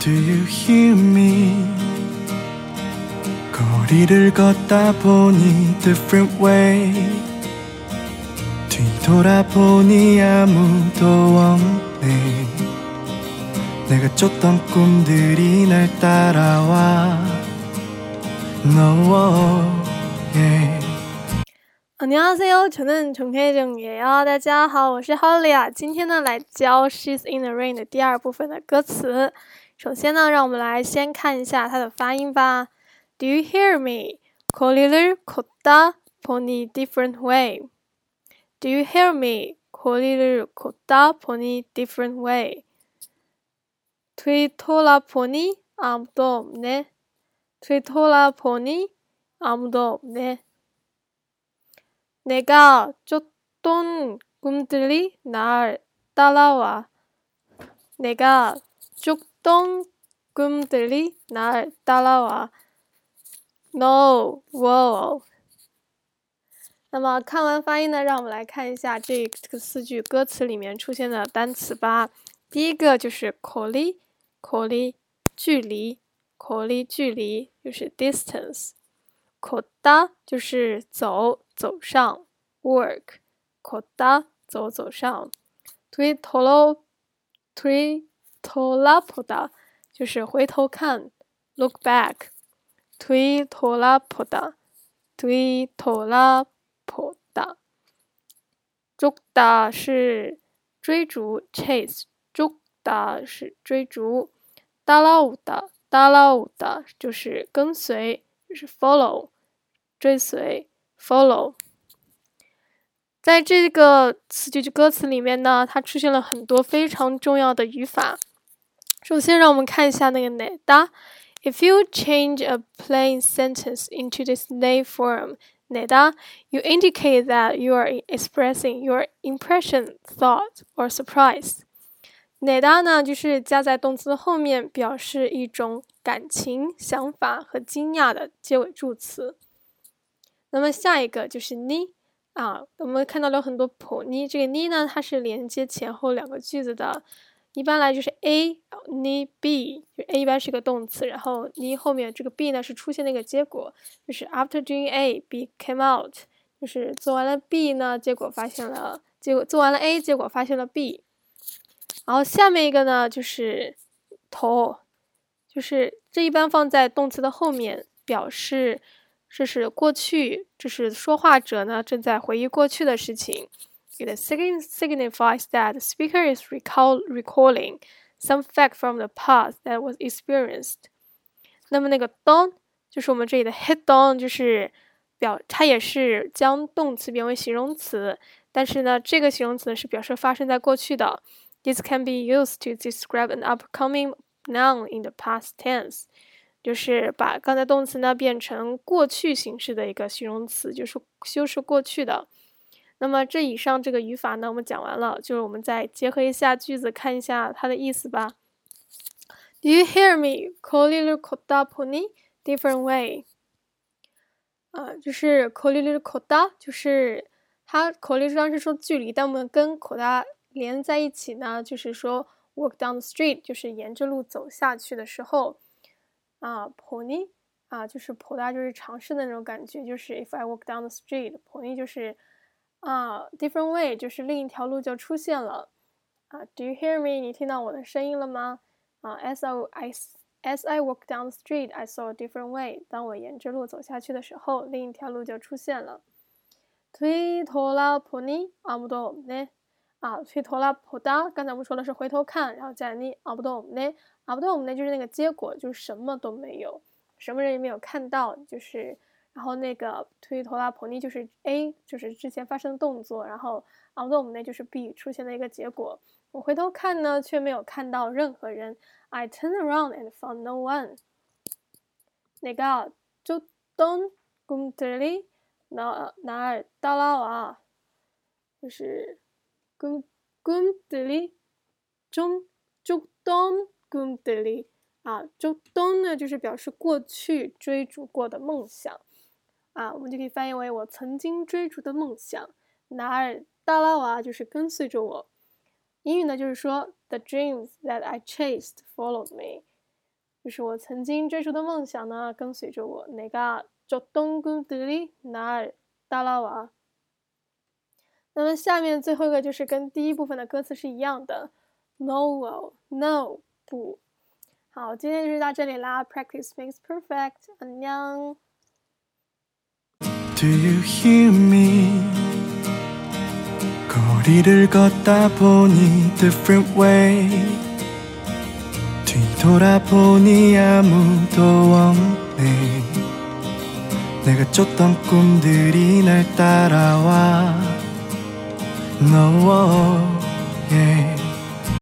Do you hear me? 거리를 걷다 보니 different way 뒤돌아보니 아무도 없네 내가 쫓던 꿈들이 날 따라와 No yeah 안녕하세요，저는정혜정예요。大家好，我是 Holly 啊。今天呢，来教《She's in the Rain》的第二部分的歌词。 首先呢，让我们来先看一下它的发音吧。Do you hear me? 거리를걷다보니 different way. Do you hear me? 거리를걷다보니 different way. 뒤돌아보니아무도없네뒤돌아보니아무도없네 내가 쫓던 꿈들이 날 따라와. 내가 쫓 던 꿈들이 날 따라와. No, whoa. 那么看完发音呢，让我们来看一下这个四句歌词里面出现的单词吧。第一个就是거리 거리距离，거리距离就是 distance。걷다就是走。走上，work，걷다走走上，뒤돌아뒤 돌아보다就是回头看，look back，뒤돌아보다뒤돌아보 다， 쫓다是追逐，chase， 쫓다是追逐，따라오다따라오다就是跟随，就是 follow，追随。Follow，在这个词句歌词里面呢，它出现了很多非常重要的语法。 首先，让我们看一下那个 neda。If you change a plain sentence into this name form, neda, you indicate that you are expressing your impression, thought, or surprise. neda 呢，就是加在动词后面，表示一种感情、想法和惊讶的结尾助词。那么下一个就是呢啊，我们看到了很多 po 呢，这个呢呢，它是连接前后两个句子的， 一般来就是 a 呢 b，就 a 一般是个动词，然后呢后面这个 b 呢是出现那个结果，就是 after doing a，b came out，就是做完了 b 呢，结果发现了，结果做完了 a，结果发现了 b，然后下面一个呢就是头，就是这一般放在动词的后面，表示。这是过去，这是说话者呢正在回忆过去的事情。It signifies that the speaker is recall recalling some fact from the past that was experienced。那么那个 don 就是我们这里的 hit don，就是表它也是将动词变为形容词，但是呢这个形容词是表示发生在过去的。This can be used to describe an upcoming noun in the past tense。就是把刚才动词呢变成过去形式的一个形容词，就是修饰过去的。 那么这以上这个语法呢，我们讲完了，就是我们再结合一下句子，看一下它的意思吧。Do you hear me? Call you? Could I pony different way? 啊，就是 call you could I，就是它 call you 当时说距离，但我们跟 koda 连在一起呢，就是说 walk down the street，就是沿着路走下去的时候，啊，pony，啊，就是 could I 就是尝试的那种感觉，就是 if I walk down the street，pony 就是。啊，different way，就是另一条路就出现了啊。Do you hear me？你听到我的声音了吗？啊，as I as I walk down the street，I saw a different way。当我沿着路走下去的时候，另一条路就出现了。推拖拉 pony，阿不多呢？啊，推拖拉 poda，刚才我们说的是回头看，然后再你阿不多呢？啊，不对，我们呢就是那个结果，就是什么都没有，什么人也没有看到，就是，然后那个推头拉婆尼就是 A，就是之前发生的动作，然后啊，不对，我们呢就是 B 出现的一个结果。我回头看呢，却没有看到任何人。I turn around and found no one。那个就东公这里哪哪儿到了啊？就是公公这里中就东。꿈들 이， 啊，就东呢，就是表示过去追逐过的梦想， 啊，我们就可以翻译为我曾经追逐的梦想。哪儿达拉瓦就是跟随着我。英语呢就是说 The dreams that I chased followed me，就是我曾经追逐的梦想呢跟随着我。哪个就东宫德里哪儿达拉瓦。那么下面最后一个就是跟第一部分的歌词是一样的，No no 不。好，今天就到这里啦。Practice makes perfect， 안娘。Do you hear me? 거리를 걷다 보니 different way 뒤돌아보니 아무도 없네 내가 쫓던 꿈들이 날 따라와 No, yeah